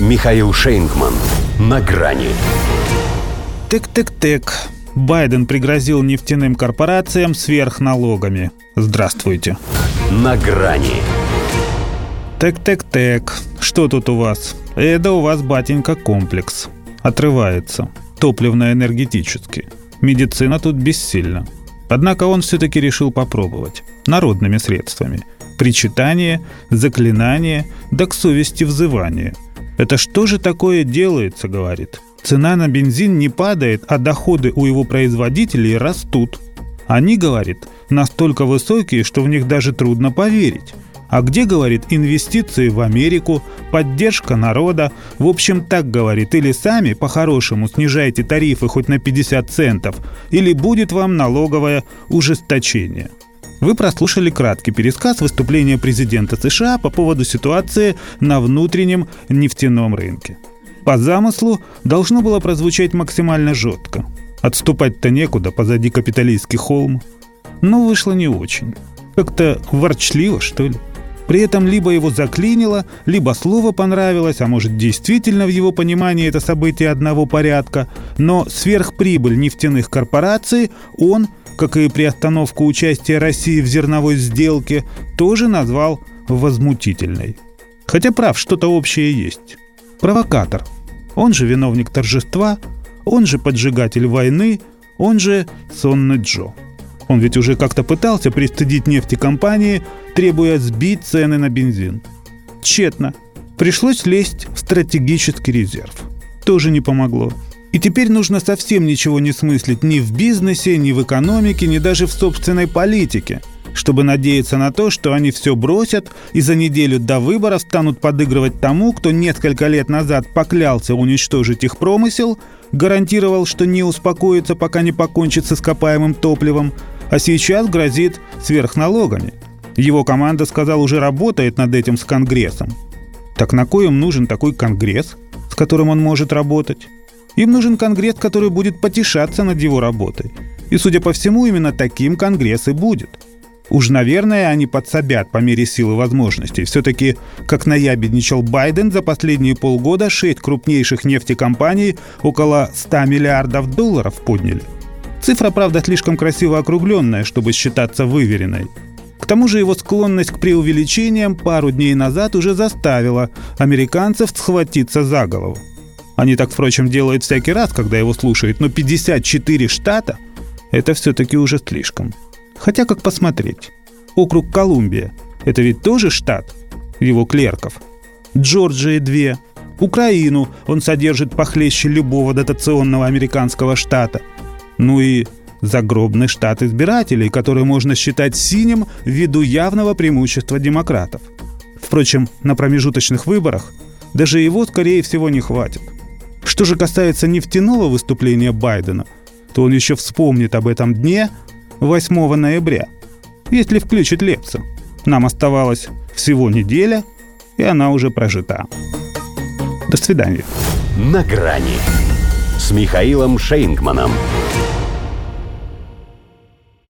Михаил Шейнгман. На грани. Тык-тык-тык. Байден пригрозил нефтяным корпорациям сверхналогами. Здравствуйте. На грани. Тык-тык-тык. Что тут у вас? Это у вас, батенька, комплекс. Отрывается. Топливно-энергетически. Медицина тут бессильна. Однако он все-таки решил попробовать. Народными средствами. Причитание, заклинание, да к совести взывание. Это что же такое делается, говорит. Цена на бензин не падает, а доходы у его производителей растут. Они, говорит, настолько высокие, что в них даже трудно поверить. А где, говорит, инвестиции в Америку, поддержка народа? В общем, так говорит, или сами по-хорошему снижайте тарифы хоть на 50 центов, или будет вам налоговое ужесточение. Вы прослушали краткий пересказ выступления президента США по поводу ситуации на внутреннем нефтяном рынке. По замыслу должно было прозвучать максимально жестко. Отступать-то некуда, позади капиталистский холм. Но вышло не очень. Как-то ворчливо, что ли. При этом либо его заклинило, либо слово понравилось, а может действительно в его понимании это событие одного порядка, но сверхприбыль нефтяных корпораций он, как и приостановку участия России в зерновой сделке, тоже назвал возмутительной. Хотя прав, что-то общее есть. Провокатор. Он же виновник торжества, он же поджигатель войны, он же сонный Джо. Он ведь уже как-то пытался пристыдить нефтекомпании, требуя сбить цены на бензин. Тщетно. Пришлось лезть в стратегический резерв. Тоже не помогло. И теперь нужно совсем ничего не смыслить ни в бизнесе, ни в экономике, ни даже в собственной политике, чтобы надеяться на то, что они все бросят и за неделю до выборов станут подыгрывать тому, кто несколько лет назад поклялся уничтожить их промысел, гарантировал, что не успокоится, пока не покончит с ископаемым топливом, а сейчас грозит сверхналогами. Его команда, сказал, уже работает над этим с Конгрессом. Так на кой им нужен такой Конгресс, с которым он может работать? Им нужен Конгресс, который будет потешаться над его работой. И, судя по всему, именно таким Конгресс и будет. Уж, наверное, они подсобят по мере силы возможностей. Все-таки, как наябедничал Байден, за последние полгода шесть крупнейших нефтекомпаний около 100 миллиардов долларов подняли. Цифра, правда, слишком красиво округленная, чтобы считаться выверенной. К тому же его склонность к преувеличениям пару дней назад уже заставила американцев схватиться за голову. Они так, впрочем, делают всякий раз, когда его слушают, но 54 штата – это все-таки уже слишком. Хотя как посмотреть? Округ Колумбия – это ведь тоже штат его клерков. Джорджия – две. Украину он содержит похлеще любого дотационного американского штата – ну и загробный штат избирателей, который можно считать синим ввиду явного преимущества демократов. Впрочем, на промежуточных выборах даже его, скорее всего, не хватит. Что же касается нефтяного выступления Байдена, то он еще вспомнит об этом дне 8 ноября, если включит Лепса. Нам оставалось всего неделя, и она уже прожита. До свидания. На грани с Михаилом Шейнгманом.